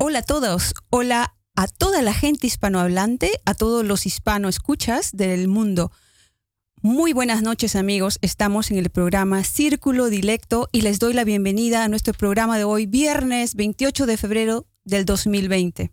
Hola a todos, hola a toda la gente hispanohablante, a todos los hispano escuchas del mundo. Muy buenas noches amigos, estamos en el programa Círculo Dilecto y les doy la bienvenida a nuestro programa de hoy, viernes 28 de febrero del 2020.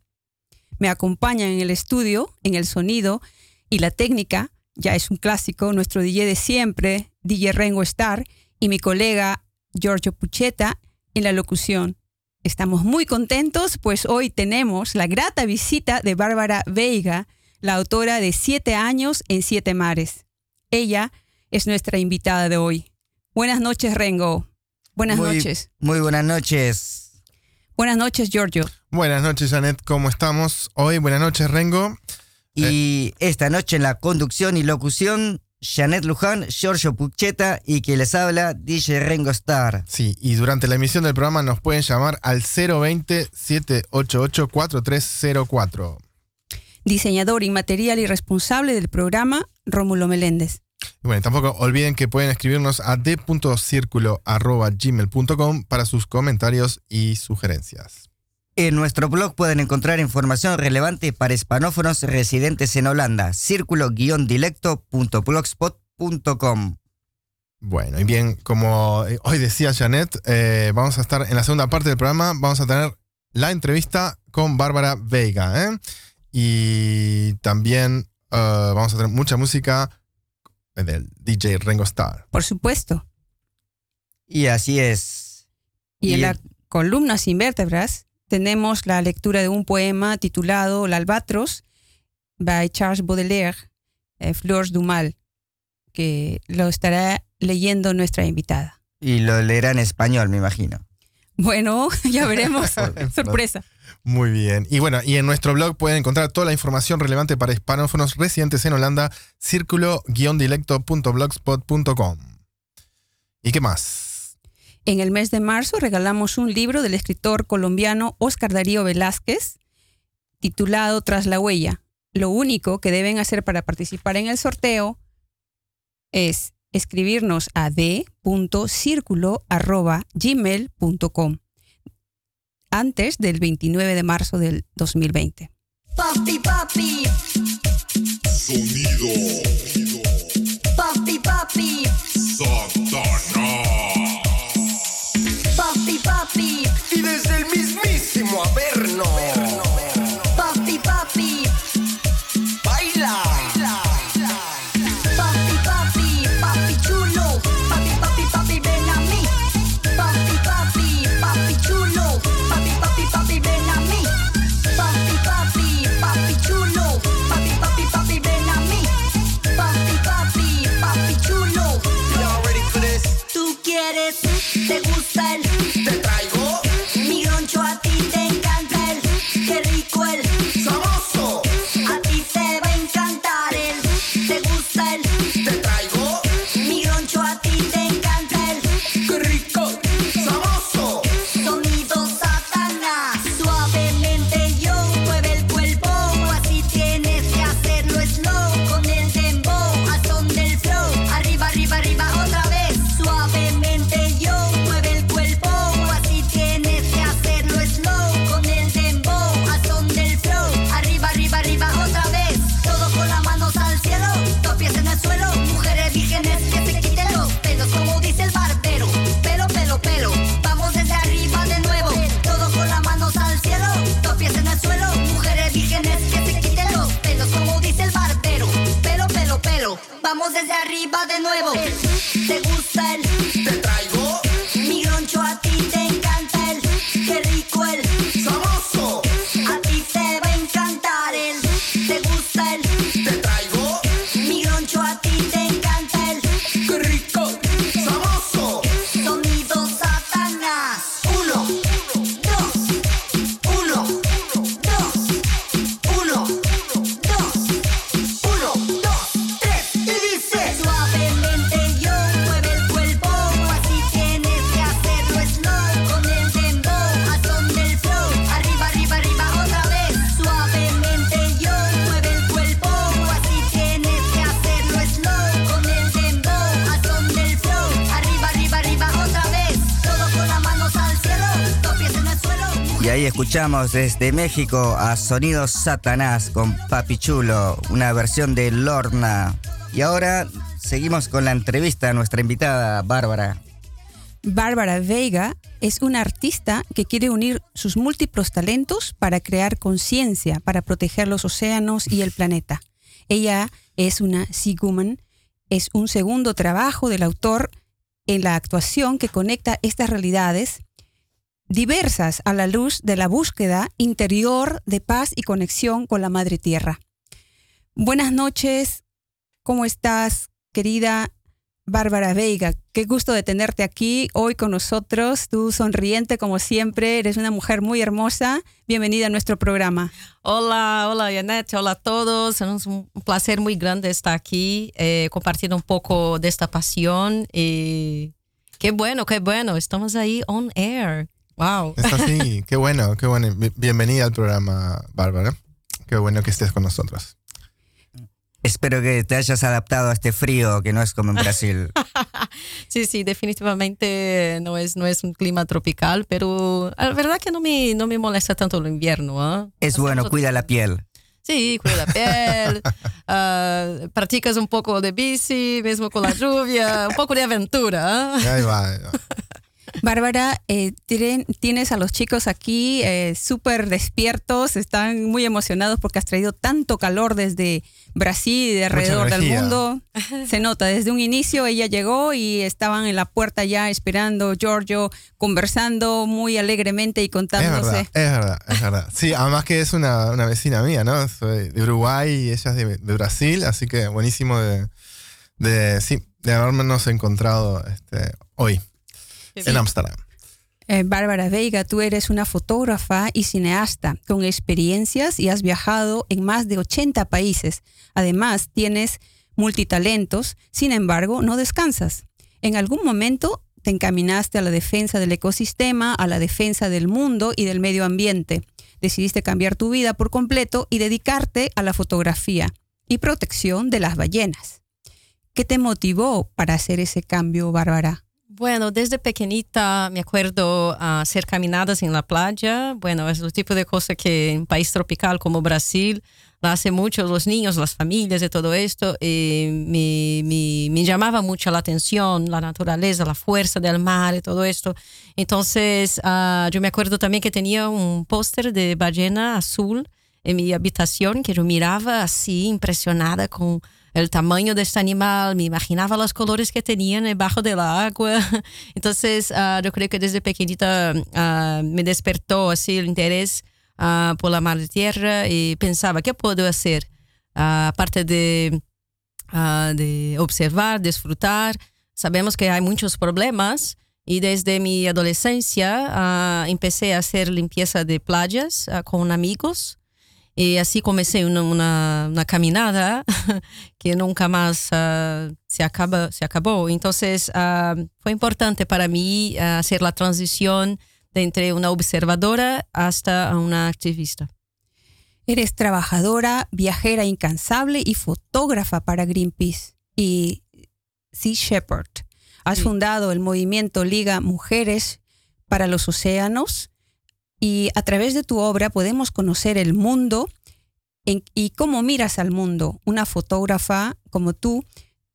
Me acompañan en el estudio, en el sonido y la técnica, ya es un clásico, nuestro DJ de siempre, DJ Rengo Star, y mi colega Giorgio Pucheta en la locución. Estamos muy contentos, pues hoy tenemos la grata visita de Bárbara Veiga, la autora de Siete años en Siete mares. Ella es nuestra invitada de hoy. Buenas noches, Rengo. Buenas noches. Muy buenas noches. Buenas noches, Giorgio. Buenas noches, Janet. ¿Cómo estamos hoy? Buenas noches, Rengo. Y esta noche en la conducción y locución, Janet Luján, Giorgio Pucheta y que les habla DJ Rengo Star. Sí, y durante la emisión del programa nos pueden llamar al 020-788-4304. Diseñador inmaterial y responsable del programa, Rómulo Meléndez. Y bueno, tampoco olviden que pueden escribirnos a d.circulo.gmail.com para sus comentarios y sugerencias. En nuestro blog pueden encontrar información relevante para hispanófonos residentes en Holanda, círculo-dilecto.blogspot.com. Bueno, y bien, como eh, hoy decía Janet, eh, vamos a estar en la segunda parte del programa, vamos a tener la entrevista con Bárbara Veiga. ¿eh? Y también vamos a tener mucha música del DJ Rengo Star. Por supuesto. Y así es. Y, en la columna sin vértebras tenemos la lectura de un poema titulado El Albatros, by Charles Baudelaire, eh, Flores du Mal, que lo estará leyendo nuestra invitada. Y lo leerá en español, me imagino. Bueno, ya veremos. Sorpresa. Muy bien. Y bueno, y en nuestro blog pueden encontrar toda la información relevante para hispanófonos residentes en Holanda, círculo-dilecto.blogspot.com. ¿Y qué más? En el mes de marzo regalamos un libro del escritor colombiano Oscar Darío Velázquez, titulado Tras la huella. Lo único que deben hacer para participar en el sorteo es escribirnos a d.circulo.gmail.com antes del 29 de marzo del 2020. Papi, papi. Sonido. Papi, papi. Satanás. Y desde el mismísimo Averno. Escuchamos desde México a Sonido Satanás con Papi Chulo, una versión de Lorna. Y ahora seguimos con la entrevista a nuestra invitada, Bárbara. Bárbara Veiga es una artista que quiere unir sus múltiples talentos para crear conciencia, para proteger los océanos y el planeta. Ella es una Sea Woman, es un segundo trabajo del autor en la actuación que conecta estas realidades diversas a la luz de la búsqueda interior de paz y conexión con la Madre Tierra. Buenas noches, ¿cómo estás, querida Bárbara Veiga? Qué gusto de tenerte aquí hoy con nosotros, tú sonriente como siempre, eres una mujer muy hermosa. Bienvenida a nuestro programa. Hola, hola Janet, hola a todos. Es un placer muy grande estar aquí eh, compartiendo un poco de esta pasión. Y qué bueno, qué bueno, estamos ahí on air. Wow. Es así, qué bueno, qué bueno. Bi- Bienvenida al programa, Bárbara. Qué bueno que estés con nosotros. Espero que te hayas adaptado a este frío que no es como en Brasil. Sí, sí, definitivamente no es, no es un clima tropical, pero la verdad que no me, no me molesta tanto el invierno. ¿ah? Es bueno, cuida la piel. Sí, cuida la piel, ah, practicas un poco de bici, mismo con la lluvia, un poco de aventura. Ahí va. ahí va. Bárbara, eh, tienes a los chicos aquí eh, súper despiertos, están muy emocionados porque has traído tanto calor desde Brasil y de alrededor del mundo. Se nota, desde un inicio ella llegó y estaban en la puerta ya esperando, Giorgio, conversando muy alegremente y Es verdad, contándose. es verdad, es verdad. Sí, además que es una, una vecina mía, ¿no? Soy de Uruguay y ella es de, de Brasil, así que buenísimo de, de sí, de habernos encontrado este, hoy en Ámsterdam. Eh, Bárbara Veiga, tú eres una fotógrafa y cineasta con experiencias y has viajado en más de 80 países. Además, tienes multitalentos, sin embargo, no descansas. En algún momento te encaminaste a la defensa del ecosistema, a la defensa del mundo y del medio ambiente. Decidiste cambiar tu vida por completo y dedicarte a la fotografía y protección de las ballenas. ¿Qué te motivó para hacer ese cambio, Bárbara? Bueno, desde pequeñita me acuerdo a hacer caminadas en la playa. Bueno, es el tipo de cosa que en un país tropical como Brasil hace mucho los niños, las familias y todo esto. Y me, me, me llamaba mucho la atención la naturaleza, la fuerza del mar y todo esto. Entonces, ah, yo me acuerdo también que tenía un póster de ballena azul en mi habitación que yo miraba así, impresionada con el tamaño de este animal, me imaginaba los colores que tenían debajo del agua. Entonces, ah, yo creo que desde pequeñita ah, me despertó así el ah, por la madre tierra y pensaba, ¿qué puedo? Ah, aparte de, ah, de observar, disfrutar, sabemos que hay muchos problemas. Y desde mi adolescencia ah, empecé a hacer limpieza de playas ah, con amigos. Y así comencé una, una, una caminada que nunca más ah, se, acaba, se acabó. Entonces ah, fue importante para mí ah, hacer la transición de entre una observadora hasta una activista. Eres trabajadora, viajera incansable y fotógrafa para Greenpeace y Sea Shepherd. Has Sí. fundado el movimiento Liga Mujeres para los Océanos y a través de tu obra podemos conocer el mundo en- y cómo miras al mundo. Una fotógrafa como tú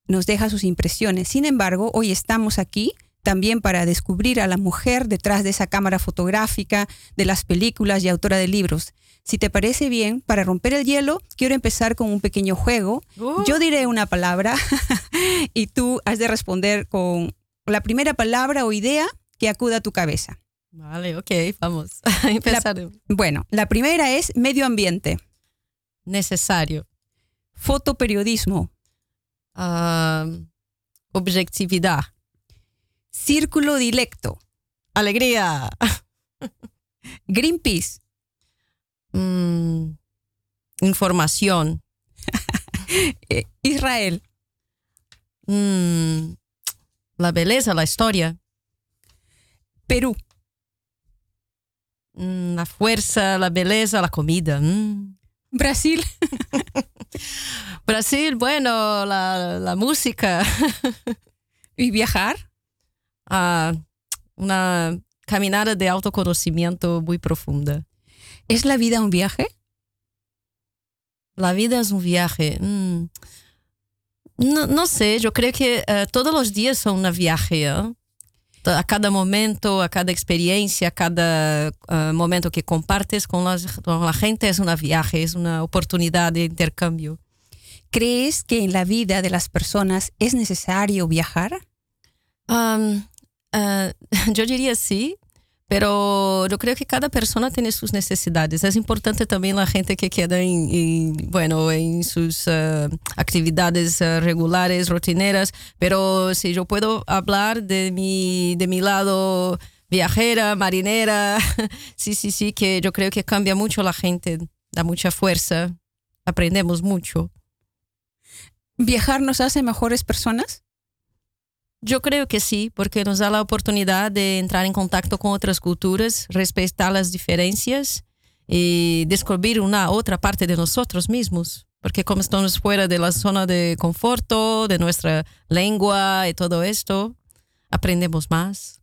nos deja sus impresiones. Sin embargo, hoy estamos aquí también para descubrir a la mujer detrás de esa cámara fotográfica, de las películas y autora de libros. Si te parece bien, para romper el hielo, quiero empezar con un pequeño juego. Yo diré una palabra y tú has de responder con la primera palabra o idea que acuda a tu cabeza. Vale, ok, vamos a empezar. Bueno, la primera es medio ambiente, Necesario. fotoperiodismo, Ah, objetividad. círculo dilecto, Alegría. Greenpeace, Mm, información. eh, Israel, Mm, la belleza, la historia. Perú, la fuerza, la belleza, la comida. Mm. Brasil, Brasil, bueno, la, la música. y viajar. Ah, una caminada de autoconocimiento muy profunda. ¿Es la vida un viaje? La vida es un viaje. Mm. No, no sé, yo creo que eh, todos los días son un viaje. ¿eh? A cada momento, a cada experiencia, a cada eh, momento que compartes con, la gente es un viaje, es una oportunidad de intercambio. ¿Crees que en la vida de las personas es necesario viajar? Um, eh, yo diría sí, pero yo creo que cada persona tiene sus necesidades. Es importante también la gente que queda en, en, bueno, en sus eh, actividades eh, regulares, rutineras, pero si yo puedo hablar de mi, de mi lado viajera, marinera, sí, sí, sí, que yo creo que cambia mucho la gente, da mucha fuerza, aprendemos mucho. ¿Viajar nos hace mejores personas? Yo creo que sí, porque nos da la oportunidad de entrar en contacto con otras culturas, respetar las diferencias y descubrir una otra parte de nosotros mismos. Porque como estamos fuera de la zona de conforto, de nuestra lengua y todo esto, aprendemos más.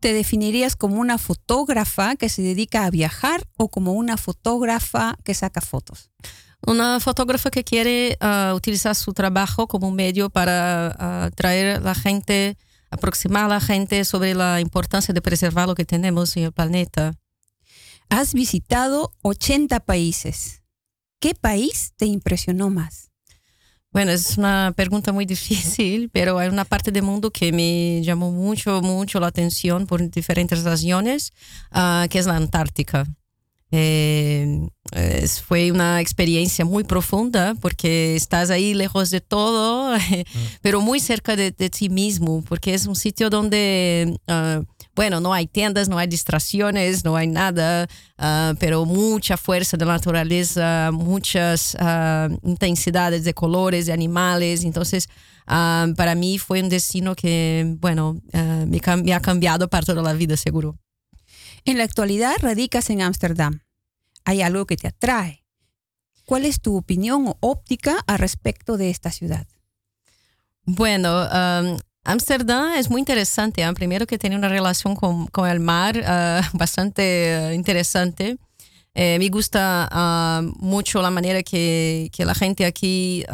¿Te definirías como una fotógrafa que se dedica a viajar o como una fotógrafa que saca fotos? Una fotógrafa que quiere ah, utilizar su trabajo como un medio para ah, atraer a la gente, aproximar a la gente sobre la importancia de preservar lo que tenemos en el planeta. Has visitado 80 países. ¿Qué país te impresionó más? Bueno, es una pregunta muy difícil, pero hay una parte del mundo que me llamó mucho, mucho la atención por diferentes razones, ah, que es la Antártica. Eh, es- fue una experiencia muy profunda porque estás ahí lejos de todo, pero muy cerca de, de ti mismo, porque es un sitio donde, ah, bueno, no hay tiendas, no hay distracciones, no hay nada, ah, pero mucha fuerza de la naturaleza, muchas ah, intensidades de colores, de animales. Entonces, para mí fue un destino que, bueno, me, me ha cambiado para toda la vida, seguro. En la actualidad radicas en Ámsterdam. Hay algo que te atrae. ¿Cuál es tu opinión o óptica al respecto de esta ciudad? Bueno, um, Ámsterdam es muy interesante. ¿ah? Primero que tiene una relación con, con el mar ah, bastante ah, interesante. Eh, me gusta ah, mucho la manera que, que la gente aquí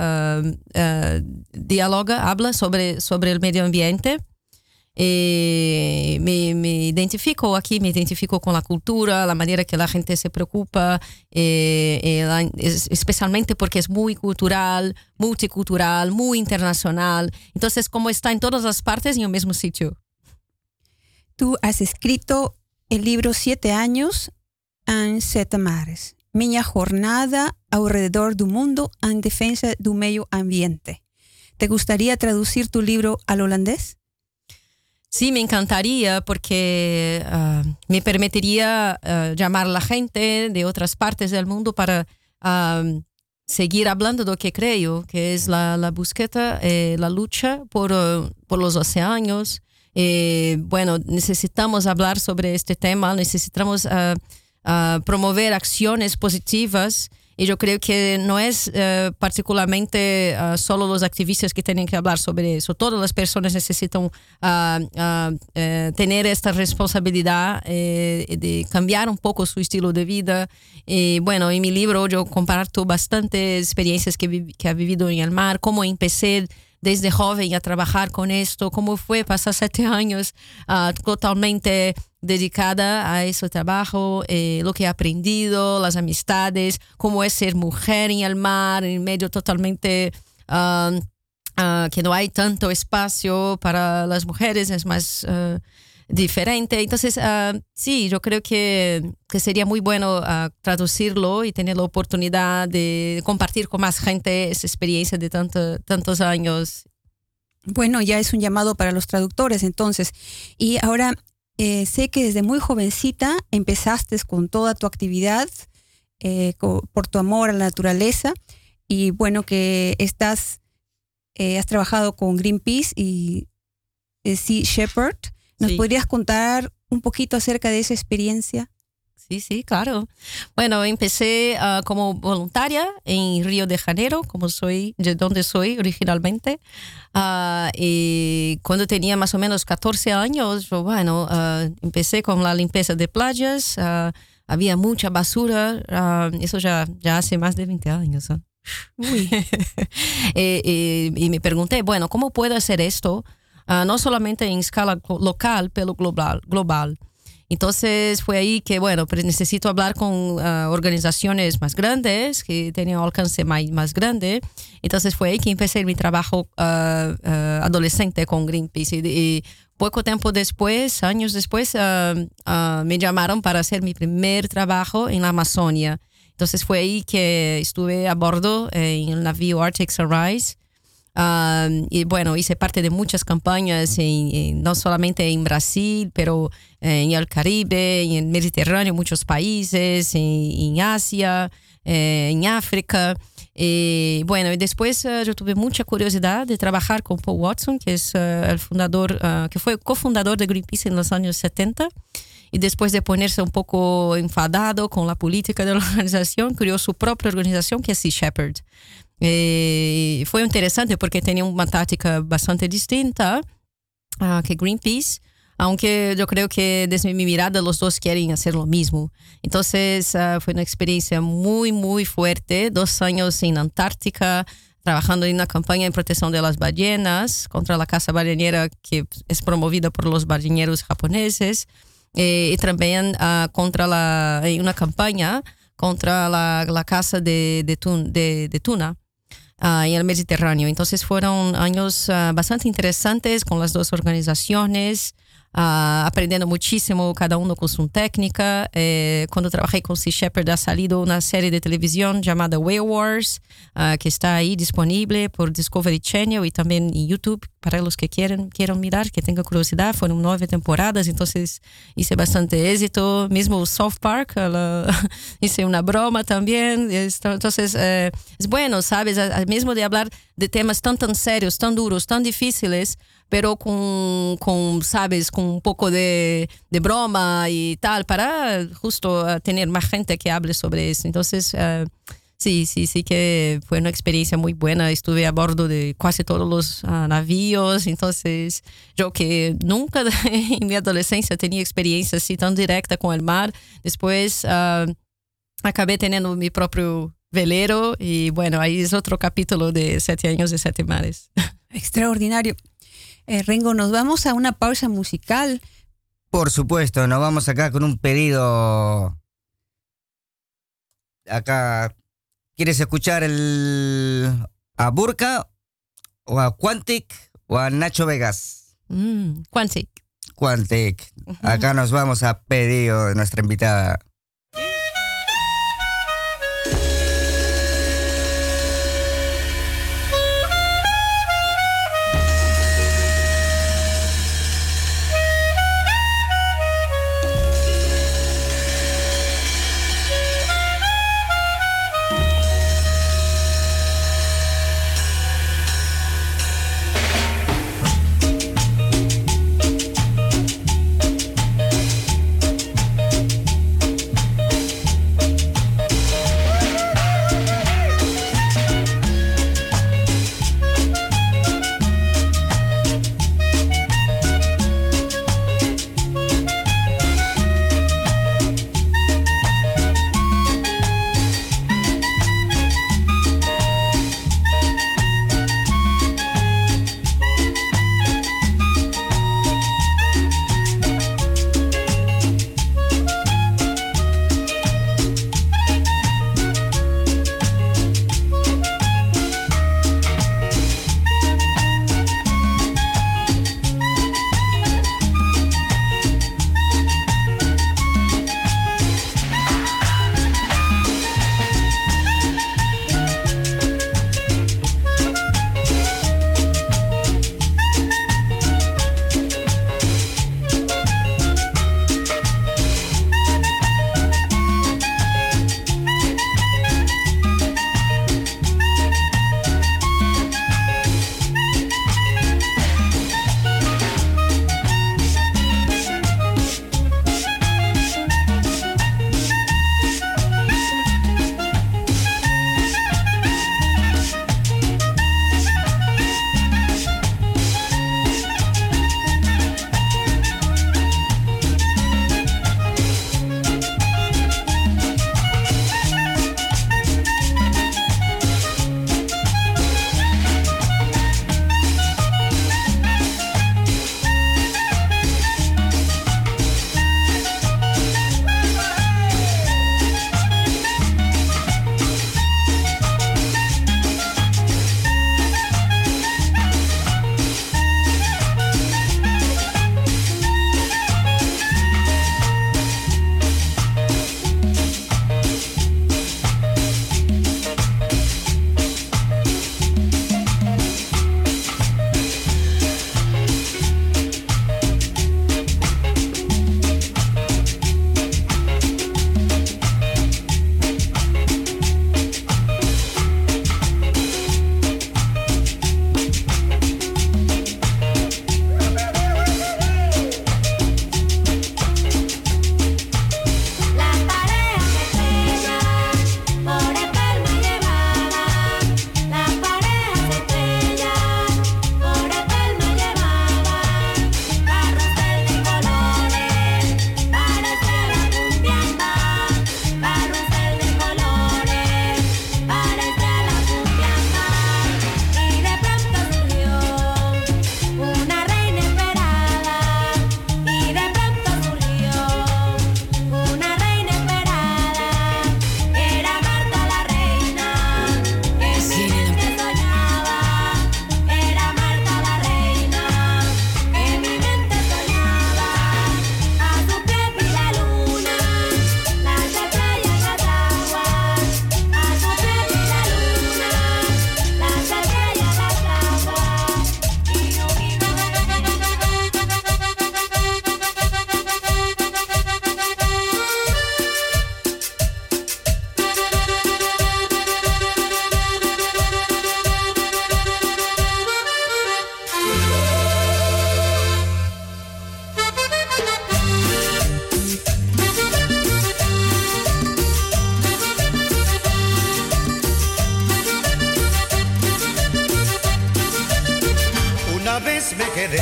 dialoga, habla sobre, sobre el medio ambiente. Eh, me, identifico aquí, me identifico con la cultura, la manera que la gente se preocupa, eh, eh, especialmente porque es muy cultural, multicultural, muy internacional. Entonces, como está en todas las partes en el mismo sitio. Tú has escrito el libro Siete años en Sete Mares. Minha jornada alrededor del mundo en defensa del medio ambiente. ¿Te gustaría traducir tu libro al holandés? Sí, me encantaría porque ah, me permitiría ah, llamar a la gente de otras partes del mundo para ah, seguir hablando de lo que creo, que es la, búsqueda, eh, la lucha por, por los océanos. Eh, bueno, necesitamos hablar sobre este tema, necesitamos promover acciones positivas. Y yo creo que no es eh, particularmente solo los activistas que tienen que hablar sobre eso. Todas necesitan ah, ah, eh, tener esta responsabilidad eh, de cambiar un poco su estilo de vida. Y bueno, en mi libro yo comparto bastantes experiencias que, que he vivido en el mar, cómo empecé desde joven a trabajar con esto, cómo fue pasar siete años ah, totalmente dedicada a ese trabajo, eh, lo que he aprendido, las amistades, cómo es ser mujer en el mar, en medio totalmente ah, ah, que no hay tanto espacio para las mujeres, es más ah, diferente. Entonces, ah, sí, yo creo que, que sería muy bueno ah, traducirlo y tener la oportunidad de compartir con más gente esa experiencia de tanto- tantos años. Bueno, ya es un llamado para los traductores entonces. Y ahora eh, sé que desde muy jovencita empezaste con toda tu actividad eh, por tu amor a la naturaleza y bueno que estás, eh, has trabajado con Greenpeace y eh, Sea Shepherd. ¿Nos Sí. podrías contar un poquito acerca de esa experiencia? Sí, sí, claro. Bueno, empecé ah, como voluntaria en Río de Janeiro, como soy, de donde soy originalmente. Ah, y cuando tenía más o menos 14 años, yo, bueno, ah, empecé con la limpieza de playas. había mucha basura. eso ya, ya hace más de 20 años. ¿ah? Eh, eh, y me pregunté, bueno, ¿cómo puedo hacer esto? No solamente en escala local, pero global. global. Entonces fue ahí que, bueno, pero necesito hablar con ah, organizaciones más grandes, que tenían alcance más, más grande. Entonces fue ahí que empecé mi trabajo ah, ah, adolescente con Greenpeace. Y, y poco tiempo después, años después, me llamaron para hacer mi primer trabajo en la Amazonia. Entonces fue ahí que estuve a bordo eh, en el navío Arctic Sunrise. Um, y bueno, hice parte de muchas campañas, en- en- no solamente en Brasil, pero eh, en el Caribe, en el Mediterráneo, muchos países, en, en Asia, eh, en África. Y bueno, y después eh, yo tuve mucha curiosidad de trabajar con Paul Watson, que es eh, el fundador, eh, que fue cofundador de Greenpeace en los años 70. Y después de ponerse un poco enfadado con la política de la organización, creó su propia organización que es Sea Shepherd. Eh, fue interesante porque tenía una táctica bastante distinta ah, que Greenpeace, aunque yo creo que desde mi mirada los dos quieren hacer lo mismo. Entonces ah, fue una experiencia muy, muy fuerte, dos años en Antártica, trabajando en una campaña en protección de las ballenas contra la caza ballenera que es promovida por los balleneros japoneses eh, y también ah, contra la, una contra la, la caza de, de, tun- de- de tuna ah, en el Mediterráneo. Entonces fueron años ah, bastante interesantes con las dos organizaciones, ah, aprendiendo muchísimo, cada uno con su técnica. Eh, cuando trabajé con Sea Shepherd ha salido una serie de televisión llamada Whale Wars, ah, que está ahí disponible por Discovery Channel y también en YouTube para los que quieran, quieran mirar, que tengan curiosidad. Fueron nueve temporadas, entonces hice bastante éxito. Mismo South Park, a la- hice una broma también. Esto- Entonces, eh, es bueno, ¿sabes? A- a- Mismo de hablar de temas tan, tan serios, tan duros, tan difíciles, pero con, con ¿sabes? Con un poco de, de broma y tal, para justo eh, tener más gente que hable sobre eso. Entonces, eh, Sí, sí, sí que fue una experiencia muy buena. Estuve a bordo de casi todos los ah, navíos, entonces yo que nunca en mi adolescencia tenía experiencia así tan directa con el mar. Después ah, acabé teniendo mi propio velero y bueno, ahí es otro capítulo de Siete años de Siete mares. Extraordinario. Eh, Rengo, nos vamos a una pausa musical. Por supuesto, nos vamos acá con un pedido. Acá, ¿quieres escuchar el a Burka o a Quantic o a Nacho Vegas? Mm, Quantic. Quantic. Acá nos vamos a pedido de nuestra invitada.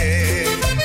quer.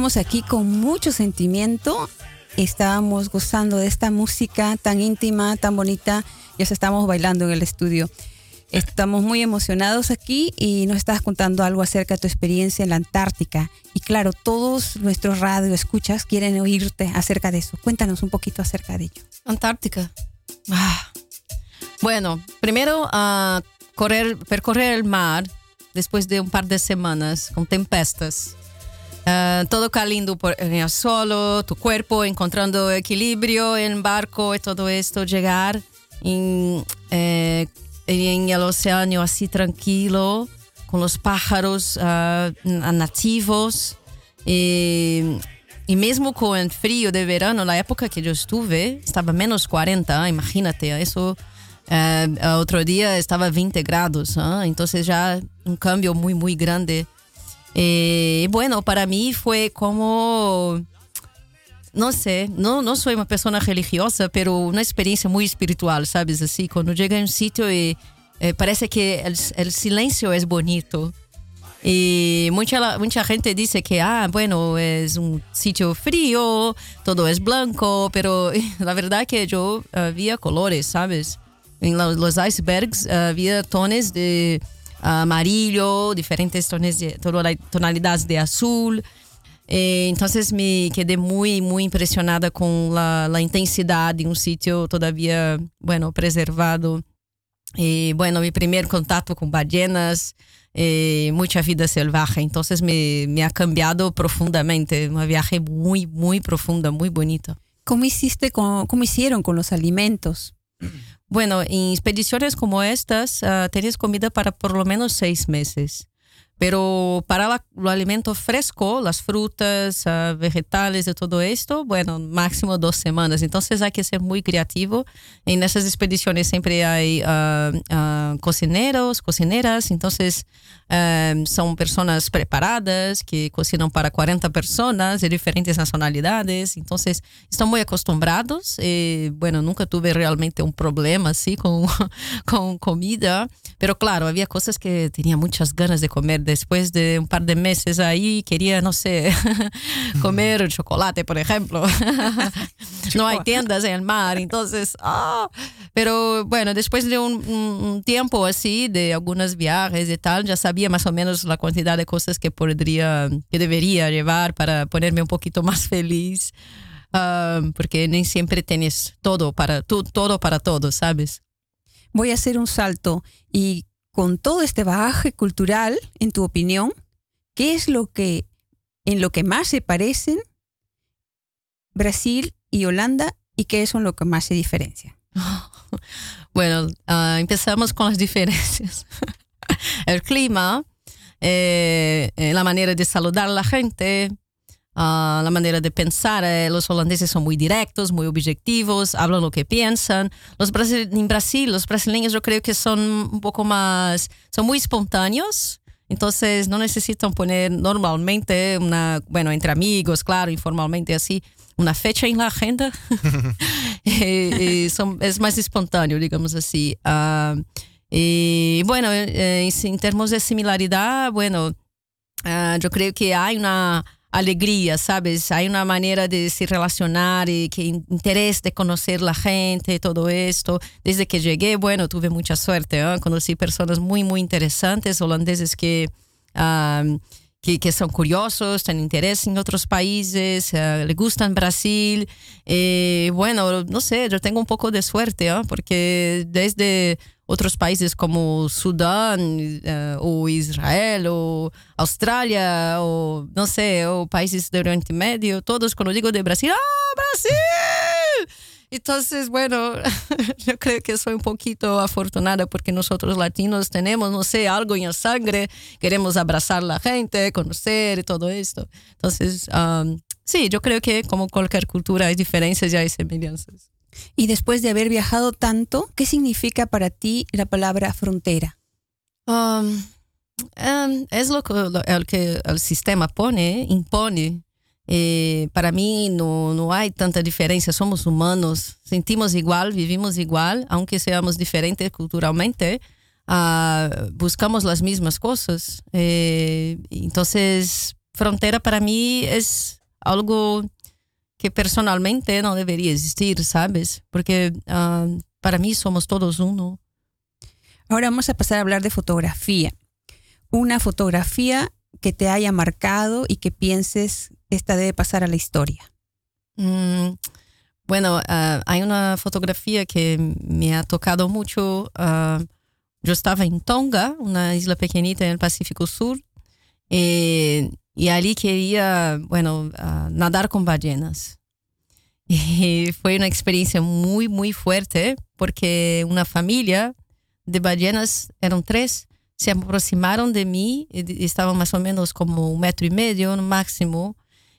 Estamos aquí con mucho sentimiento. Estábamos gozando de esta música tan íntima, tan bonita. Ya estamos bailando en el estudio. Estamos muy emocionados aquí y nos estás contando algo acerca de tu experiencia en la Antártica. Y claro, todos nuestros radio escuchas quieren oírte acerca de eso. Cuéntanos un poquito acerca de ello. Antártica. Ah. Bueno, primero a correr, percorrer el mar después de un par de semanas con tempestas. Ah, todo calindo por en el solo, tu cuerpo encontrando equilibrio en barco y todo esto, llegar en, eh, en el océano así tranquilo, con los pájaros ah, nativos. Y, y mesmo con el frío de verano, la época que yo estuve, estaba menos 40, imagínate, eso. eh, otro día estaba 20 grados, ¿ah? entonces ya un cambio muy, muy grande. Eh, bueno, para mí fue como, no sé, no, no soy una persona religiosa, pero una experiencia muy espiritual, ¿sabes? Así, cuando llega a un sitio y eh, parece que el, el silencio es bonito. Y mucha, mucha gente dice que, ah, bueno, es un sitio frío, todo es blanco, pero la verdad que yo había colores, ¿sabes? En los, icebergs había tonos de amarillo, diferentes tonalidades de azul. Eh, entonces me quedé muy, muy impresionada con la, la intensidad de un sitio todavía, bueno, preservado. Y bueno, mi primer contacto con ballenas, eh, mucha vida salvaje. Entonces me, me ha cambiado profundamente. Un viaje muy, muy profunda, muy bonito. ¿Cómo hiciste con, cómo hicieron con los alimentos? Bueno, en expediciones como estas, ah, tienes comida para por lo menos seis meses. Pero para la- lo alimento fresco, las frutas, ah, vegetales y todo esto, bueno, máximo dos semanas. Entonces hay que ser muy creativo. En esas expediciones siempre hay ah, ah, cocineros, cocineras. Entonces ah, son personas preparadas que cocinan para 40 personas de diferentes nacionalidades. Entonces están muy acostumbrados. Eh, bueno, nunca tuve realmente un problema así con, con comida. Pero claro, había cosas que tenía muchas ganas de comer después de un par de meses ahí. Quería, no sé, comer chocolate, por ejemplo. no hay tiendas en el mar, entonces, ah. pero bueno, después de un, un- un tiempo así, de algunos viajes y tal, ya sabía más o menos la cantidad de cosas que podría, que debería llevar para ponerme un poquito más feliz. Ah, porque ni siempre tienes todo para, tú, todo para todos, ¿sabes? Voy a hacer un salto y con todo este bagaje cultural, en tu opinión, ¿qué es lo que en lo que más se parecen Brasil y Holanda y qué es en lo que más se diferencia? Bueno, ah, empezamos con las diferencias. El clima, eh, eh, la manera de saludar a la gente, ah, la manera de pensar. eh, los holandeses son muy directos, muy objetivos, hablan lo que piensan. Los brasi- en Brasil, los brasileños yo creo que son un poco más, son muy espontáneos. Entonces no necesitan poner normalmente una, bueno, entre amigos, claro, informalmente así, una fecha en la agenda. Eh, eh, son- es más espontáneo, digamos así. Ah, y bueno, eh, en, términos de similaridad, bueno, ah, yo creo que hay una alegría, ¿sabes? Hay una manera de se relacionar y que in- interés de conocer la gente, todo esto. Desde que llegué, bueno, tuve mucha suerte, ¿ah? conocí personas muy, muy interesantes, holandeses que... ah, que, que son curiosos, tienen interés en otros países, eh, le gustan Brasil. Eh, bueno, no sé, yo tengo un poco de suerte, ¿ah? porque desde otros países como Sudán eh, o Israel o Australia o no sé, o países de Oriente Medio, todos cuando digo de Brasil, ¡ah, Brasil! Entonces, bueno, yo creo que soy un poquito afortunada porque nosotros latinos tenemos, no sé, algo en la sangre, queremos abrazar a la gente, conocer y todo esto. Entonces, um, sí, yo creo que como cualquier cultura hay diferencias y hay semejanzas. Y después de haber viajado tanto, ¿qué significa para ti la palabra frontera? Um, Um, es lo que, lo- el que el sistema pone, impone. Eh, para mí no, no hay tanta diferencia, somos humanos, sentimos igual, vivimos igual, aunque seamos diferentes culturalmente, ah, buscamos las mismas cosas. Eh, entonces, frontera para mí es algo que personalmente no debería existir, ¿sabes? Porque ah, para mí somos todos uno. Ahora vamos a pasar a hablar de fotografía. Una fotografía que te haya marcado y que pienses, esta debe pasar a la historia. Mm, bueno, ah, hay una fotografía que me ha tocado mucho. ah, yo estaba en Tonga, una isla pequeñita en el Pacífico Sur, eh, y allí quería, bueno, ah, nadar con ballenas. Y fue una experiencia muy, muy fuerte porque una familia de ballenas, eran tres, se aproximaron de mí, y estaban más o menos como un metro y medio no máximo,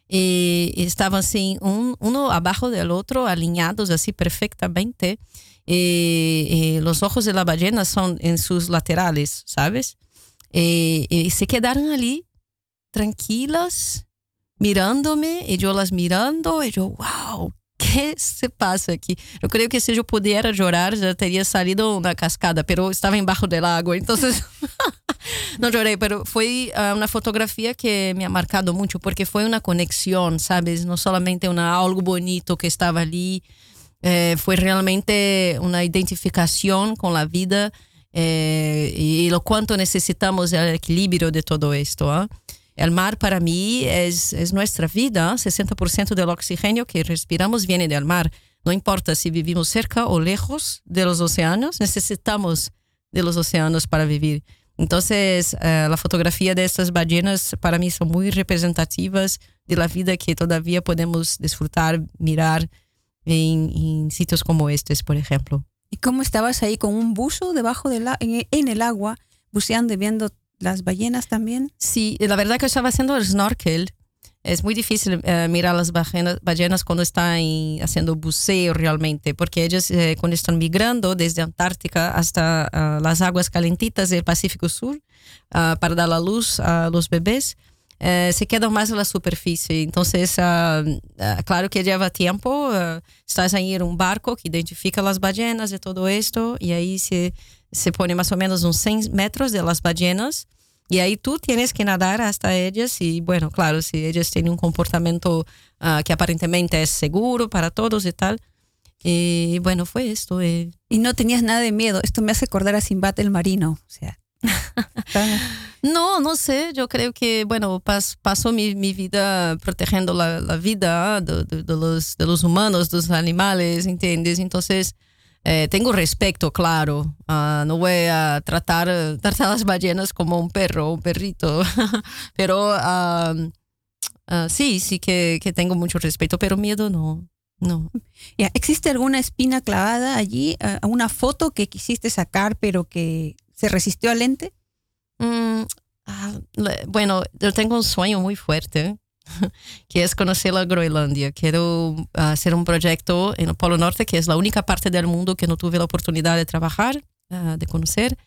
y estaban así, un- uno abajo del otro, alineados así perfectamente. Y, y los ojos de la ballena son en sus laterales, ¿sabes? Y, y se quedaron allí, tranquilas, mirándome, y yo las mirando, y yo, wow, ¿qué se pasa aquí? Yo creo que si yo pudiera llorar, ya tería salido una cascada, pero estaba embajo del agua, entonces no lloré, pero fue ah, una fotografía que me ha marcado mucho porque fue una conexión, ¿sabes? No solamente una, algo bonito que estaba allí, eh, fue realmente una identificación con la vida eh, y lo cuánto necesitamos el equilibrio de todo esto. ¿ah? El mar para mí es, es nuestra vida, 60% del oxígeno que respiramos viene del mar. No importa si vivimos cerca o lejos de los océanos, necesitamos de los océanos para vivir. Entonces, eh, la fotografía de estas ballenas para mí son muy representativas de la vida que todavía podemos disfrutar, mirar en, sitios como estos, por ejemplo. ¿Y cómo estabas ahí con un buzo debajo del en el agua, buceando y viendo las ballenas también? Sí, la verdad que estaba haciendo el snorkel. Es muy difícil eh, mirar las ballenas, cuando están haciendo buceo realmente, porque ellas eh, cuando están migrando desde Antártica hasta ah, las aguas calentitas del Pacífico Sur ah, para dar la luz a los bebés, eh, se quedan más en la superficie. Entonces, ah, claro que lleva tiempo. ah, estás ahí en un barco que identifica las ballenas y todo esto, y ahí se, se pone más o menos uns 100 metros de las ballenas. Y ahí tú tienes que nadar hasta ellas y bueno, claro, si ellas tienen un comportamiento ah, que aparentemente es seguro para todos y tal. Y bueno, fue esto. eh. Y no tenías nada de miedo. Esto me hace acordar a Sinbad el marino. O sea, tan- No, no sé, yo creo que, bueno, pas- paso mi, mi vida protegiendo la, la vida ah, de, de- de los, de los humanos, de los animales, ¿entiendes? Entonces, eh, tengo respeto, claro. Ah, no voy a tratar, tratar a las ballenas como un perro, un perrito, pero ah, ah, sí, sí que, que tengo mucho respeto, pero miedo no, no. Ya, ¿Existe alguna espina clavada allí? ¿Una foto que quisiste sacar pero que se resistió al lente? Mm, bueno, yo tengo un sueño muy fuerte, que es conocer la Groenlandia. Quiero ah, hacer un proyecto en el Polo Norte, que es la única parte del mundo que no tuve la oportunidad de trabajar, ah, de conocer.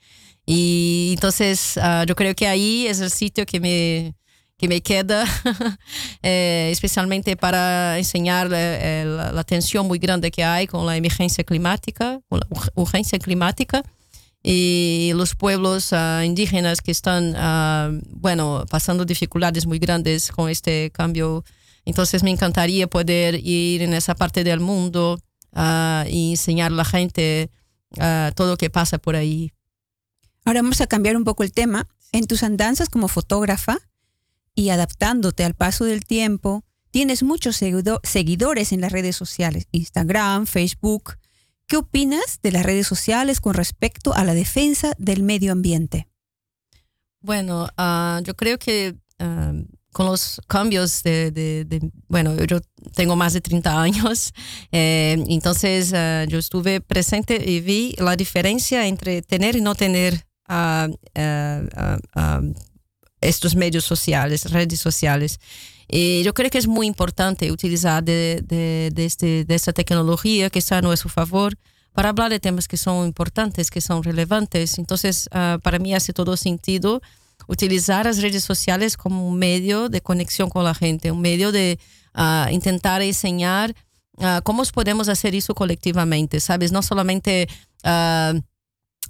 Y entonces ah, yo creo que ahí es el sitio que me, que me queda, eh, especialmente para enseñar eh, eh, la, la tensión muy grande que hay con la emergencia climática, con la ur- urgencia climática y los pueblos ah, indígenas que están, ah, bueno, pasando dificultades muy grandes con este cambio. Entonces me encantaría poder ir en esa parte del mundo ah, y enseñar a la gente todo lo que pasa por ahí. Ahora vamos a cambiar un poco el tema. En tus andanzas como fotógrafa y adaptándote al paso del tiempo, tienes muchos seguido- seguidores en las redes sociales, Instagram, Facebook. ¿Qué opinas de las redes sociales con respecto a la defensa del medio ambiente? Bueno, ah, yo creo que ah, con los cambios de, bueno, yo tengo más de 30 años, eh, entonces ah, yo estuve presente y vi la diferencia entre tener y no tener estos medios sociales, redes sociales. Y yo creo que es muy importante utilizar de, de, de este, de esta tecnología que está a nuestro favor para hablar de temas que son importantes, que son relevantes. Entonces, ah, para mí hace todo sentido utilizar as redes sociais como um meio de conexão com a gente, um meio de uh, tentar ensinar uh, como podemos fazer isso coletivamente, sabes? Não somente uh,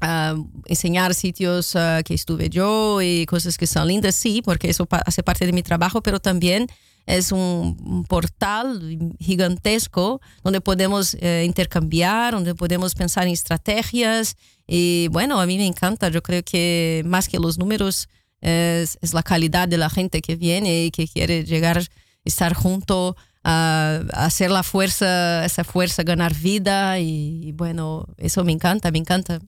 uh, enseñar sitios uh, que estuve yo y cosas que son lindas, sí, porque eso pa hace parte de mi trabajo, pero también es un, un portal gigantesco donde podemos eh, intercambiar, donde podemos pensar en estrategias. Y bueno, a mí me encanta, yo creo que más que los números es, es la calidad de la gente que viene y que quiere llegar, estar junto. a hacer la fuerza, esa fuerza, ganar vida y, y bueno, eso me encanta, me encanta.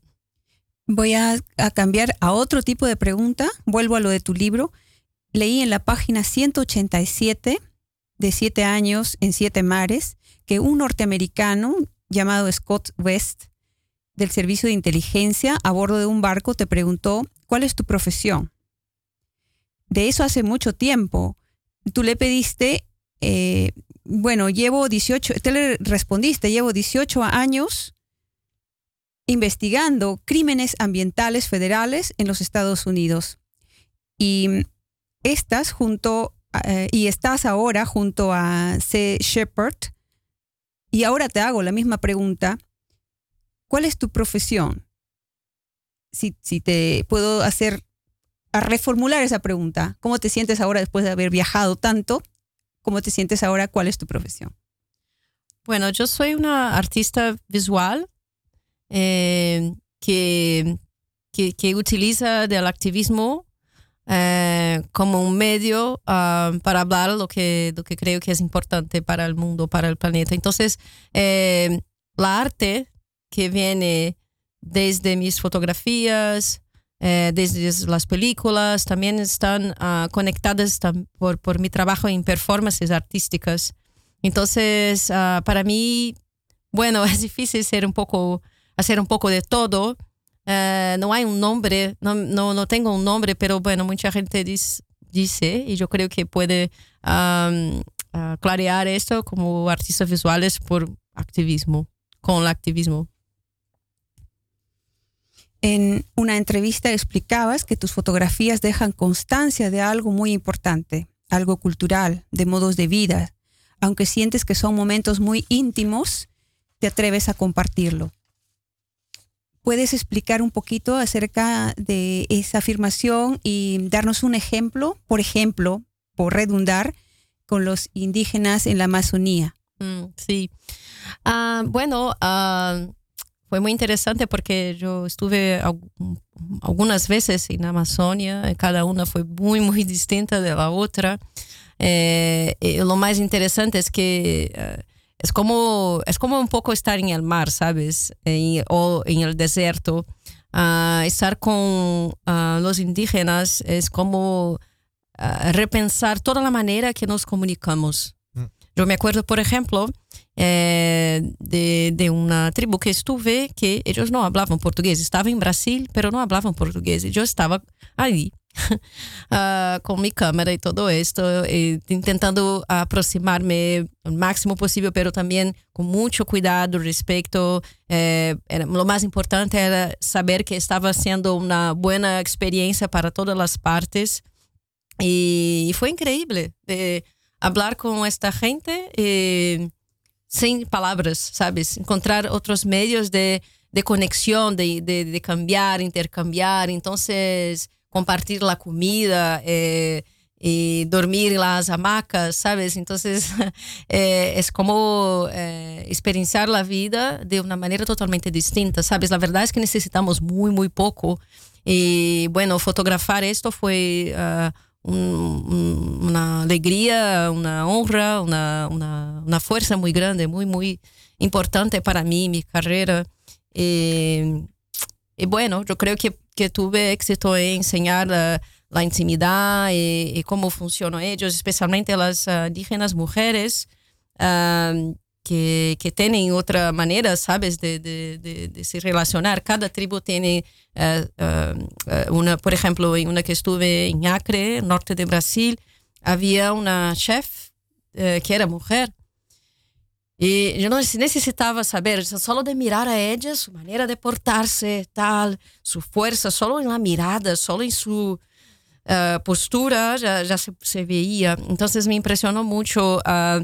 Voy a, cambiar a otro tipo de pregunta. Vuelvo a lo de tu libro. Leí en la página 187 de Siete años en Siete mares que un norteamericano llamado Scott West del Servicio de Inteligencia a bordo de un barco te preguntó, ¿cuál es tu profesión? De eso hace mucho tiempo. Tú le pediste, eh, bueno, llevo 18, te le respondiste, llevo 18 años investigando crímenes ambientales federales en los Estados Unidos. Y estás junto eh, y estás ahora junto a C. Shepard. Y ahora te hago la misma pregunta. ¿Cuál es tu profesión? Si, si te puedo hacer a reformular esa pregunta. ¿Cómo te sientes ahora después de haber viajado tanto? ¿Cómo te sientes ahora? ¿Cuál es tu profesión? Bueno, yo soy una artista visual eh, que, que, utiliza del activismo eh, como un medio uh, para hablar lo que, lo que creo que es importante para el mundo, para el planeta. Entonces, eh, la arte que viene desde mis fotografías, eh, desde las películas, también están uh, conectadas por, por mi trabajo en performances artísticas. Entonces, uh, para mí, bueno, es difícil ser un poco hacer un poco de todo. Uh, no hay un nombre, no, no, no, tengo un nombre, pero bueno, mucha gente dice, dice y yo creo que puede um, uh, clarear esto como artistas visuales por activismo, con el activismo. En una entrevista explicabas que tus fotografías dejan constancia de algo muy importante, algo cultural, de modos de vida. Aunque sientes que son momentos muy íntimos, te atreves a compartirlo. ¿Puedes explicar un poquito acerca de esa afirmación y darnos un ejemplo, por ejemplo, por redundar, con los indígenas en la Amazonía? Mm, sí. Uh, bueno, uh, fue muy interesante porque yo estuve algunas veces en Amazonia, cada una fue muy, muy distinta de la otra. Eh, lo más interesante es que... Uh, es como, es como un poco estar en el mar, ¿sabes? En, o en el desierto. Uh, estar con uh, los indígenas es como uh, repensar toda la manera que nos comunicamos. Mm. Yo me acuerdo, por ejemplo, eh, de, de, una tribu que estuve que ellos no hablaban portugués. Estaba en Brasil, pero no hablaban portugués. Yo estaba ahí uh, com minha câmera e todo esto, e tentando aproximar-me o máximo possível, pero também com muito cuidado, respeito. Eh, era, o mais importante era saber que estava sendo uma boa experiência para todas as partes. E, e foi incrível de falar com esta gente e, sem palavras, sabes? Encontrar outros meios de, de conexão, de, de, de cambiar, intercambiar. Então, compartir la comida eh, y dormir en las hamacas, ¿sabes? Entonces eh, es como eh, experienciar la vida de una manera totalmente distinta, ¿sabes? La verdad es que necesitamos muy, muy poco. Y bueno, fotografar esto fue uh, un, una alegría, una honra, una, una, una, fuerza muy grande, muy, muy importante para mí, mi carrera. Y, y bueno, yo creo que que tuve éxito en enseñar uh, la intimidad y, cómo funcionan ellos, especialmente las uh, indígenas mujeres que, que, tienen otra manera, ¿sabes?, de, de, de, de se relacionar. Cada tribu tiene una, por ejemplo, en una que estuve en Acre, norte de Brasil, había una chef que era mujer. E eu não necessitava saber, só de mirar a ella, sua maneira de portar-se, tal, sua força, só em la mirada, só em sua ah, postura ya, ya se, se veía. Entonces me impresionó mucho ah,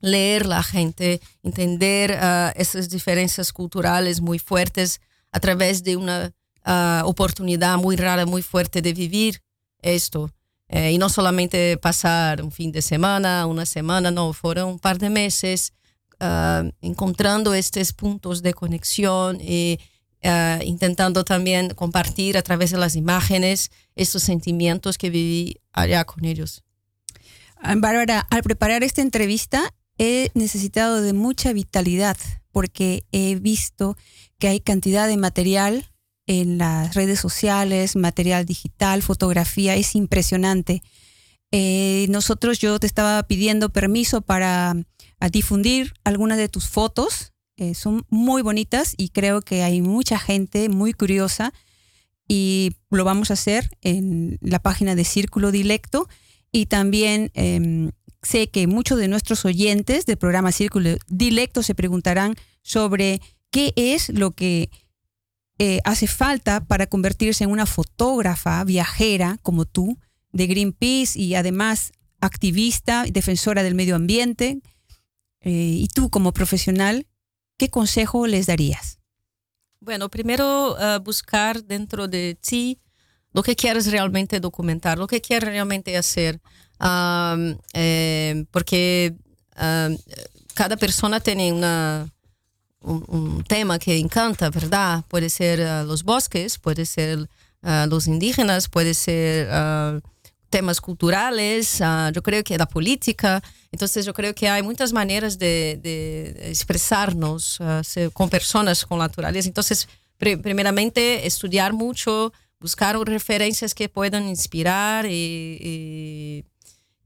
leer la gente, entender ah, esas diferencias culturales muy fuertes a través de una ah, oportunidad muy rara, muy fuerte de vivir esto. Eh, y no solamente pasar un fin de semana, una semana, no, fueron un par de meses ah, encontrando estos puntos de conexión y ah, intentando también compartir a través de las imágenes estos sentimientos que viví allá con ellos. Ah, Bárbara, al preparar esta entrevista he necesitado de mucha vitalidad porque he visto que hay cantidad de material en las redes sociales, material digital, fotografía, es impresionante. Eh, nosotros, yo te estaba pidiendo permiso para a difundir algunas de tus fotos, eh, son muy bonitas y creo que hay mucha gente muy curiosa y lo vamos a hacer en la página de Círculo Dilecto y también em, sé que muchos de nuestros oyentes del programa Círculo Dilecto se preguntarán sobre qué es lo que eh, hace falta para convertirse en una fotógrafa viajera como tú de Greenpeace y además activista y defensora del medio ambiente. Eh, y tú como profesional, ¿qué consejo les darías? Bueno, primero ah, buscar dentro de ti lo que quieres realmente documentar, lo que quieres realmente hacer. Eh, porque cada persona tiene una, un, tema que encanta, ¿verdad? Puede ser los bosques, puede ser los indígenas, puede ser temas culturales, ah, yo creo que la política. Entonces yo creo que hay muchas maneras de, de expresarnos ah, se- con personas, con la naturaleza. Entonces, pri- primeramente, estudiar mucho, buscar referencias que puedan inspirar y, y-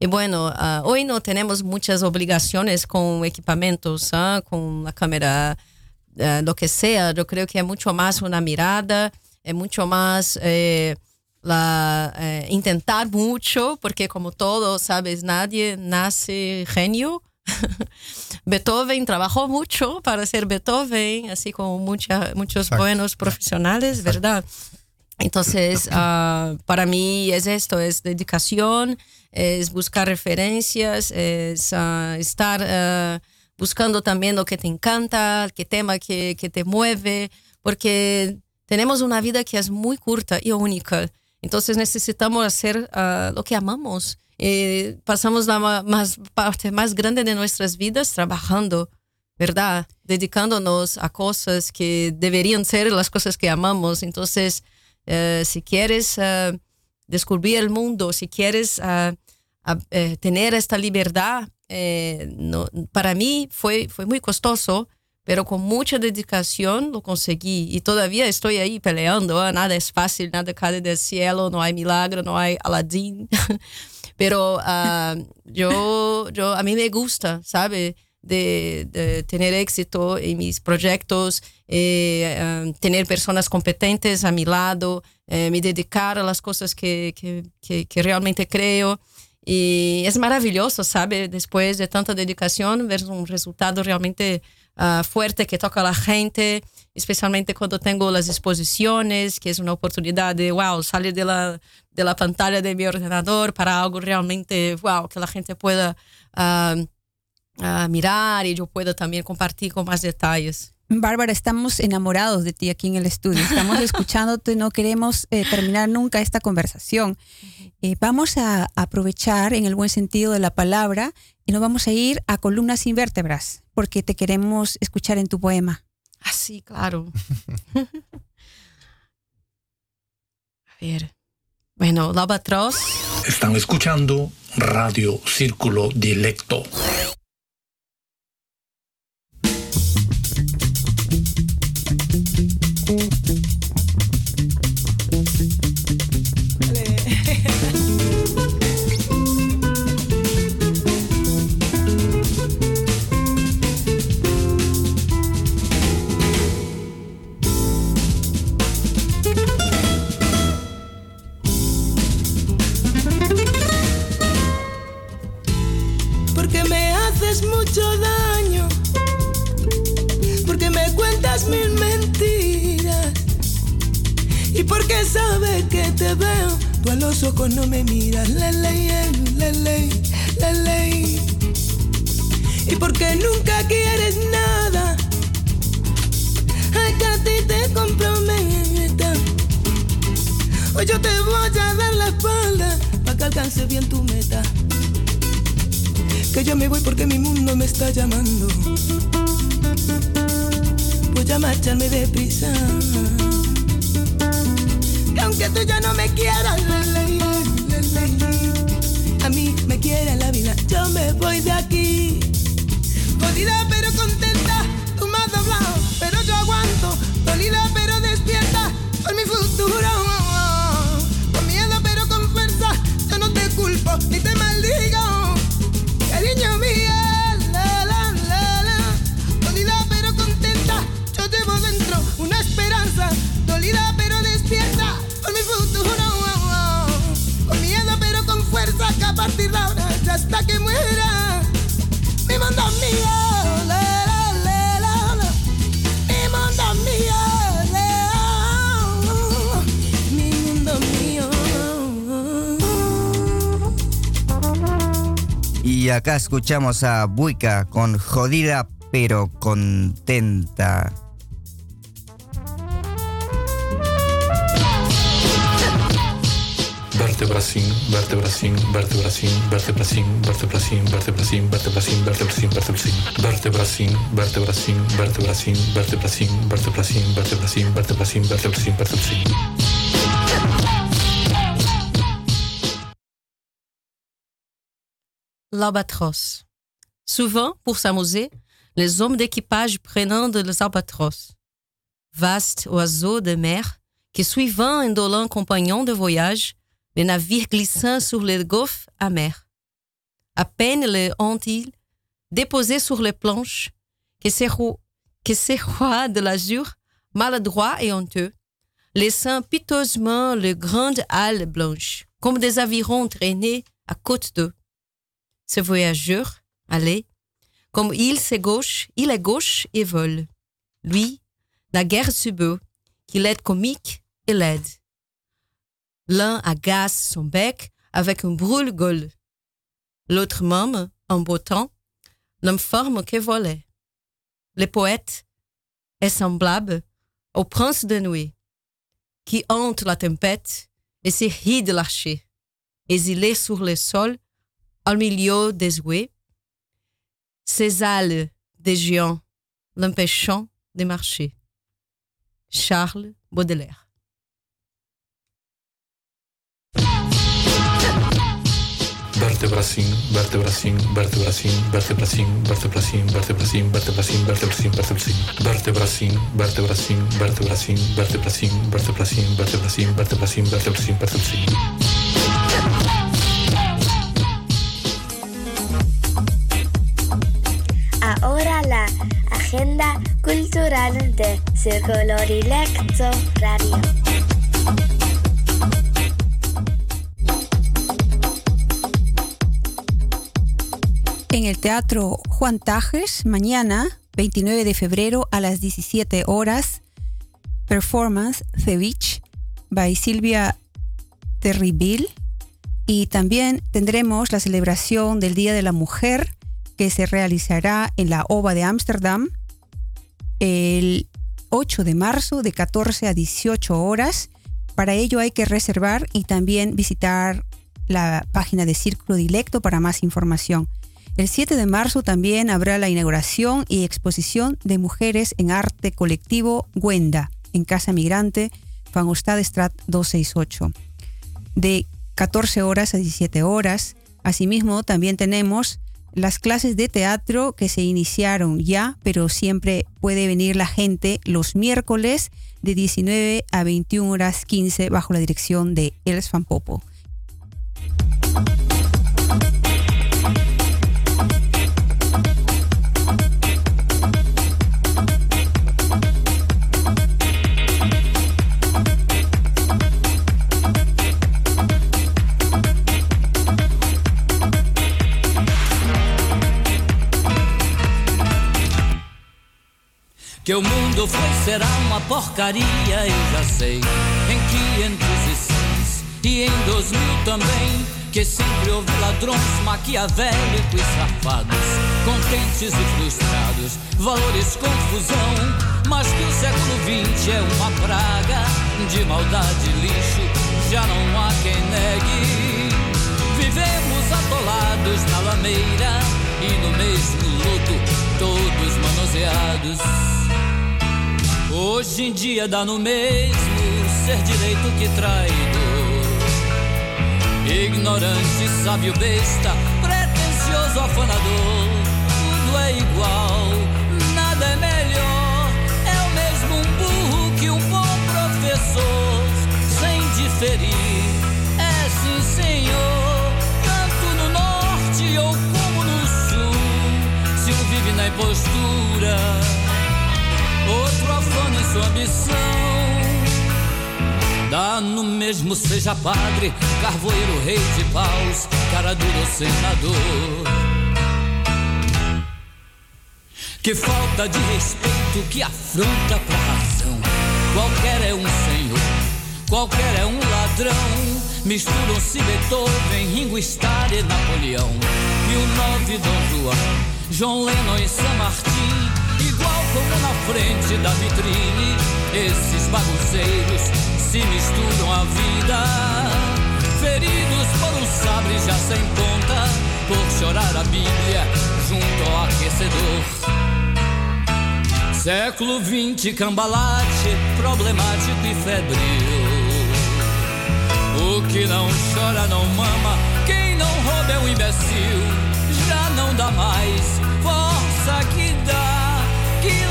y bueno, ah, hoy no tenemos muchas obligaciones con equipamientos, ah, con la cámara, ah, lo que sea. Yo creo que es mucho más una mirada, es mucho más eh, la, eh, intentar mucho, porque como todo, sabes, nadie nace genio. Beethoven trabajó mucho para ser Beethoven, así como mucha, muchos Exacto. buenos profesionales, ¿verdad? Entonces, ah, para mí es esto, es dedicación, es buscar referencias, es ah, estar ah, buscando también lo que te encanta, qué tema que, que te mueve, porque tenemos una vida que es muy corta y única. Entonces necesitamos hacer ah, lo que amamos. Eh, pasamos la más, parte más grande de nuestras vidas trabajando, ¿verdad? Dedicándonos a cosas que deberían ser las cosas que amamos. Entonces, eh, si quieres eh, descubrir el mundo, si quieres ah, ah, eh, tener esta libertad, eh, no- para mí fue, fue muy costoso, pero con mucha dedicación lo conseguí y todavía estoy ahí peleando. ah, Nada es fácil, nada cae del cielo, no hay milagro, no hay Aladdin. pero ah, yo, yo, a mí me gusta, ¿sabe? De, de tener éxito en mis proyectos, eh, ah, tener personas competentes a mi lado, eh, me dedicar a las cosas que, que, que, que realmente creo. Y es maravilloso, ¿sabe? Después de tanta dedicación, ver un resultado realmente ah, fuerte que toca a la gente, especialmente cuando tengo las exposiciones, que es una oportunidad de, wow, salir de la, de la pantalla de mi ordenador para algo realmente, wow, que la gente pueda ah, ah, mirar y yo pueda también compartir con más detalles. Bárbara, estamos enamorados de ti aquí en el estudio. Estamos escuchándote, no queremos eh, terminar nunca esta conversación. Eh, vamos a aprovechar en el buen sentido de la palabra y nos vamos a ir a columnas sin vértebras, porque te queremos escuchar en tu poema. Ah, sí, claro. a ver. Bueno, la albatros. Están escuchando Radio Círculo Dilecto. Haces mucho daño, porque me cuentas mil mentiras y porque sabes que te veo, tú a los ojos no me miras. Le ley, le ley, le ley. Y porque nunca quieres nada, ay que a ti te comprometa. Hoy yo te voy a dar la espalda para que alcance bien tu meta. Que yo me voy porque mi mundo me está llamando. Voy a marcharme deprisa. Que aunque tú ya no me quieras, le, le, le, a mí me quiere la vida. Yo me voy de aquí. Jodida pero contenta, tú me has doblado, pero yo aguanto. Dolida pero despierta por mi futuro. Con miedo pero con fuerza, yo no te culpo ni te maldigo. Pero despierta por mi futuro. Con miedo pero con fuerza, que a partir de ahora, ya hasta que muera. Mi mundo mío, la, la, la. Mi mundo mío, mi mundo mío. Y acá escuchamos a Buica con jodida pero contenta. vertebracim, vertebracim, vertebracim, vertebracim, vertebracim, vertebracim, vertebracim, vertebracim, vertebracim, vertebracim, vertebracim, vertebracim, vertebracim, vertebracim, vertebracim, vertebracim, vertebracim, vertebracim. L'abatros. Souvent, pour s'amuser, les hommes d'équipage prennent de les albatros. Vastes oiseaux de mer qui, suivant un dolent compagnon de voyage, les navires glissant sur les golfes amers. À peine le ont-ils déposé sur les planches que ces ro- que ces rois de l'azur, maladroits et honteux, laissant piteusement les grandes halles blanches, comme des avirons traînés à côte d'eux. Ce voyageur, allez, comme il c'est gauche, il est gauche et vole. Lui, la guerre subeux, qu'il est comique et laide. L'un agace son bec avec un brûle-gueule. L'autre même, en beau temps, l'informe que volait. Le poète est semblable au prince de nuit, qui hante la tempête et se rit de l'archer, exilé sur le sol au milieu des ouées, ses ailes des géants l'empêchant de marcher. Charles Baudelaire. Vertebracin, vertebracin, vertebracin, vertebracin, vertebracin, vertebracin, vertebracin, vertebracin, vertebracin, vertebracin, vertebracin, vertebracin, vertebracin, vertebracin, vertebracin, vertebracin, vertebracin, vertebracin. Ahora la agenda cultural de Círculo Directo Radio. En el Teatro Juan Tajes, mañana, 29 de febrero a las 17 horas, performance Ceviche by Silvia Terribil. Y también tendremos la celebración del Día de la Mujer que se realizará en la OVA de Ámsterdam el 8 de marzo de 14 a 18 horas. Para ello hay que reservar y también visitar la página de Círculo Dilecto para más información. El 7 de marzo también habrá la inauguración y exposición de mujeres en arte colectivo Gwenda en Casa Migrante, Van Ostadestrat 268, de 14 horas a 17 horas. Asimismo, también tenemos las clases de teatro que se iniciaron ya, pero siempre puede venir la gente los miércoles de 19 a 21 horas 15 bajo la dirección de Els Van Popo. Que o mundo foi será uma porcaria, eu já sei. Em 506 e em 2000 também, que sempre houve ladrões maquiavélicos e safados, contentes e frustrados, valores confusão, mas que o século XX é uma praga de maldade e lixo, já não há quem negue. Vivemos atolados na lameira e no mesmo luto, todos manuseados. Hoje em dia dá no mesmo ser direito que traidor. Ignorante, sábio, besta, pretensioso, afanador. Tudo é igual, nada é melhor. É o mesmo um burro que um bom professor, sem diferir. É sim, senhor, tanto no norte ou como no sul. Se um vive na impostura, em sua ambição. Dá no mesmo seja padre, carvoeiro, rei de paus, cara duro senador. Que falta de respeito, que afronta pra razão. Qualquer é um senhor, qualquer é um ladrão. Misturam-se Beethoven, Ringo Starr e Napoleão. E o nove Dom João, João Lennon e San Martin. Na frente da vitrine, esses bagunceiros se misturam à vida. Feridos por um sabre já sem ponta, por chorar a Bíblia junto ao aquecedor. Século XX, cambalate, problemático e febril. O que não chora não mama, quem não rouba é um imbecil. Já não dá mais força que dá, que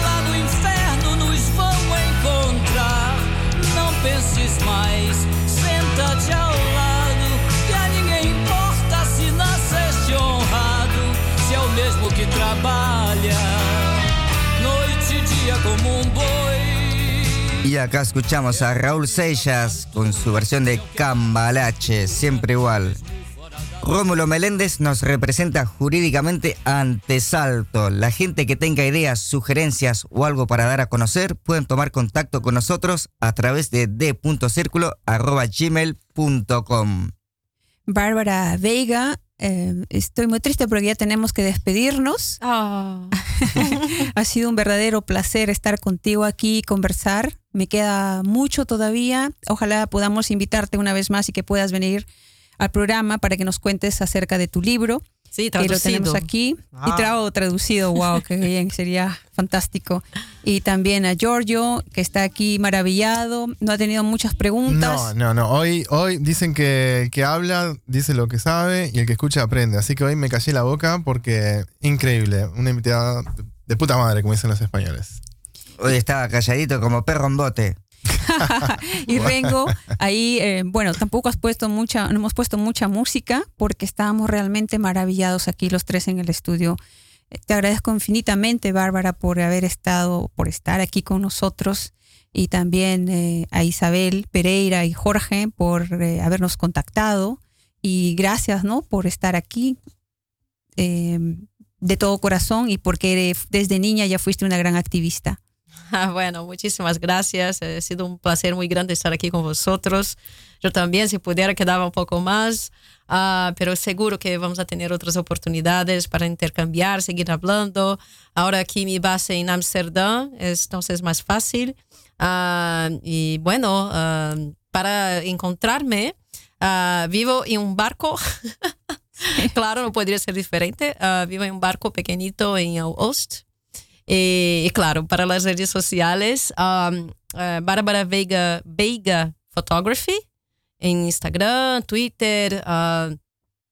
penses mais, senta-te ao lado, que a ninguém importa se nasceste honrado, se é o mesmo que trabalha, noite e dia como um boi. Y acá escuchamos a Raúl Seixas con su versión de Cambalache, siempre igual. Rómulo Meléndez nos representa jurídicamente ante Salto. La gente que tenga ideas, sugerencias o algo para dar a conocer pueden tomar contacto con nosotros a través de d.circulo.gmail.com. Bárbara Veiga, eh, estoy muy triste porque ya tenemos que despedirnos. Ah, Ha sido un verdadero placer estar contigo aquí y conversar. Me queda mucho todavía. Ojalá podamos invitarte una vez más y que puedas venir al programa para que nos cuentes acerca de tu libro. sí, Que lo traducido. tenemos aquí. Y Ah. trago traducido. Wow, qué bien. Sería fantástico. Y también a Giorgio, que está aquí maravillado. No ha tenido muchas preguntas. No, no, no. Hoy, hoy dicen que el que habla dice lo que sabe y el que escucha aprende. Así que hoy me callé la boca porque increíble. Una invitada de puta madre, como dicen los españoles. Hoy estaba calladito como perro en bote. y Rengo, ahí, eh, bueno, tampoco has puesto mucha, no hemos puesto mucha música porque estábamos realmente maravillados aquí los tres en el estudio. Eh, Te agradezco infinitamente, Bárbara, por haber estado, por estar aquí con nosotros y también eh, a Isabel Pereira y Jorge por eh, habernos contactado y gracias, ¿no? Por estar aquí de todo corazón y porque desde niña ya fuiste una gran activista. Bueno, muchísimas gracias. Ha sido un placer muy grande estar aquí con vosotros. Yo también, si pudiera, quedaba un poco más, ah, pero seguro que vamos a tener otras oportunidades para intercambiar, seguir hablando. Ahora aquí mi base en Ámsterdam, es- entonces es más fácil. Ah, y bueno, ah, para encontrarme, vivo en un barco. claro, no podría ser diferente. Vivo en un barco pequeñito en el Ost. Y, y claro, para las redes sociales, um, eh, Bárbara Veiga, Veiga Photography en Instagram, Twitter uh,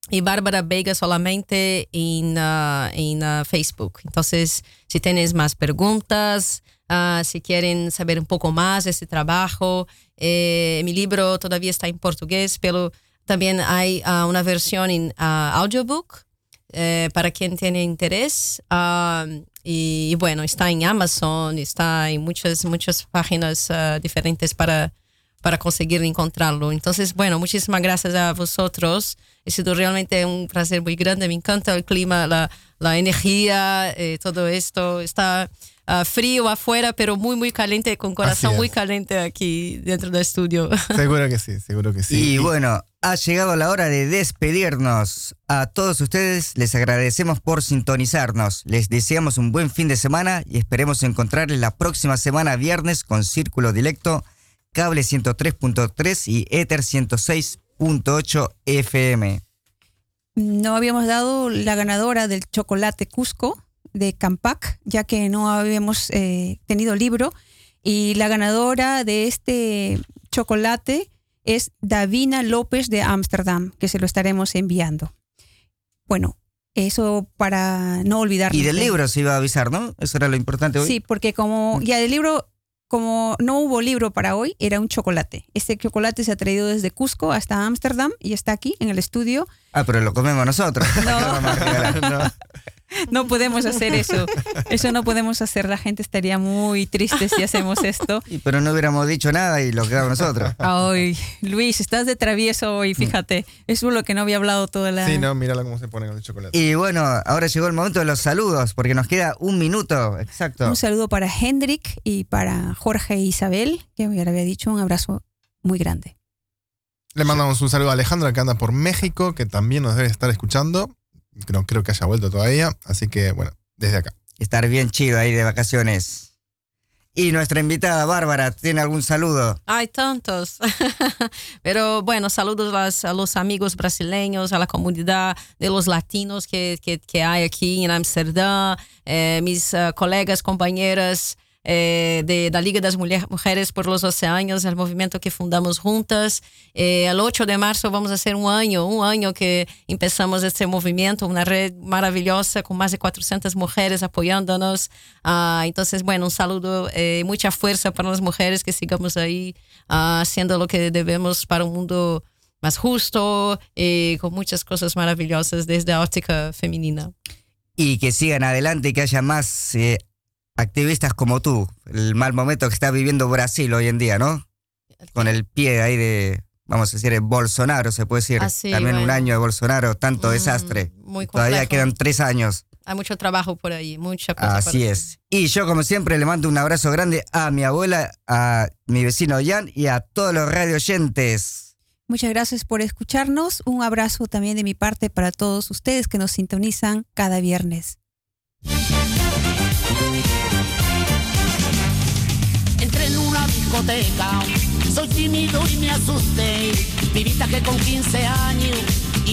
y Bárbara Veiga solamente en, uh, en uh, Facebook. Entonces, si tienes más preguntas, uh, si quieren saber un poco más de este trabajo, eh, mi libro todavía está en portugués, pero también hay uh, una versión en uh, audiobook eh, para quien tiene interés. Ah, y, y bueno, está en Amazon, está en muchas, muchas páginas ah, diferentes para, para conseguir encontrarlo. Entonces, bueno, muchísimas gracias a vosotros. Ha sido realmente un placer muy grande. Me encanta el clima, la, la energía, eh, todo esto. Está frío afuera, pero muy, muy caliente, con corazón muy caliente aquí dentro del estudio. Seguro que sí, seguro que sí. Y bueno, ha llegado la hora de despedirnos. A todos ustedes les agradecemos por sintonizarnos. Les deseamos un buen fin de semana y esperemos encontrarles la próxima semana viernes con Círculo Directo, Cable 103.3 y Ether 106.8 FM. No habíamos dado la ganadora del chocolate Cusco de Campac, ya que no habíamos eh, tenido libro. Y la ganadora de este chocolate es Davina López de Ámsterdam, que se lo estaremos enviando. Bueno, eso para no olvidar. Y del libro se iba a avisar, ¿no? Eso era lo importante hoy. Sí, porque como ya del libro, como no hubo libro para hoy, era un chocolate. Este chocolate se ha traído desde Cusco hasta Ámsterdam y está aquí en el estudio. Ah, pero lo comemos nosotros. No. No podemos hacer eso. Eso no podemos hacer. La gente estaría muy triste si hacemos esto. Pero no hubiéramos dicho nada y lo quedamos nosotros. Ay, Luis, estás de travieso hoy, fíjate. Eso es lo que no había hablado toda la... Sí, no, mírala cómo se pone con el chocolate. Y bueno, ahora llegó el momento de los saludos, porque nos queda un minuto, exacto. Un saludo para Hendrik y para Jorge e Isabel, que ya le había dicho un abrazo muy grande. Le mandamos un saludo a Alejandra que anda por México, que también nos debe estar escuchando. No creo que haya vuelto todavía, así que bueno, desde acá. Estar bien chido ahí de vacaciones. Y nuestra invitada Bárbara, ¿tiene algún saludo? Hay tantos. Pero bueno, saludos a los, a los amigos brasileños, a la comunidad de los latinos que, que, que hay aquí en Amsterdam, eh, mis eh, colegas, compañeras eh, de la Liga das Mujeres por los Oceanos, el movimiento que fundamos juntas. Eh, el 8 de marzo vamos a hacer un año, un año que empezamos este movimiento, una red maravillosa con más de 400 mujeres apoyándonos. Ah, entonces, bueno, un saludo, eh, mucha fuerza para las mujeres que sigamos ahí ah, haciendo lo que debemos para un mundo más justo y con muchas cosas maravillosas desde la óptica femenina. Y que sigan adelante que haya más eh, activistas como tú. El mal momento que está viviendo Brasil hoy en día, ¿no? Con el pie ahí de, vamos a decir, Bolsonaro, se puede decir. Ah, sí, También un año de Bolsonaro, tanto Mm, desastre. muy Todavía quedan tres años. Hay mucho trabajo por ahí, mucha cosa. Así es. Y yo, como siempre, le mando un abrazo grande a mi abuela, a mi vecino Jan y a todos los radio oyentes. Muchas gracias por escucharnos. Un abrazo también de mi parte para todos ustedes que nos sintonizan cada viernes. Discoteca, soy tímido y me asusté. Pibita que con 15 años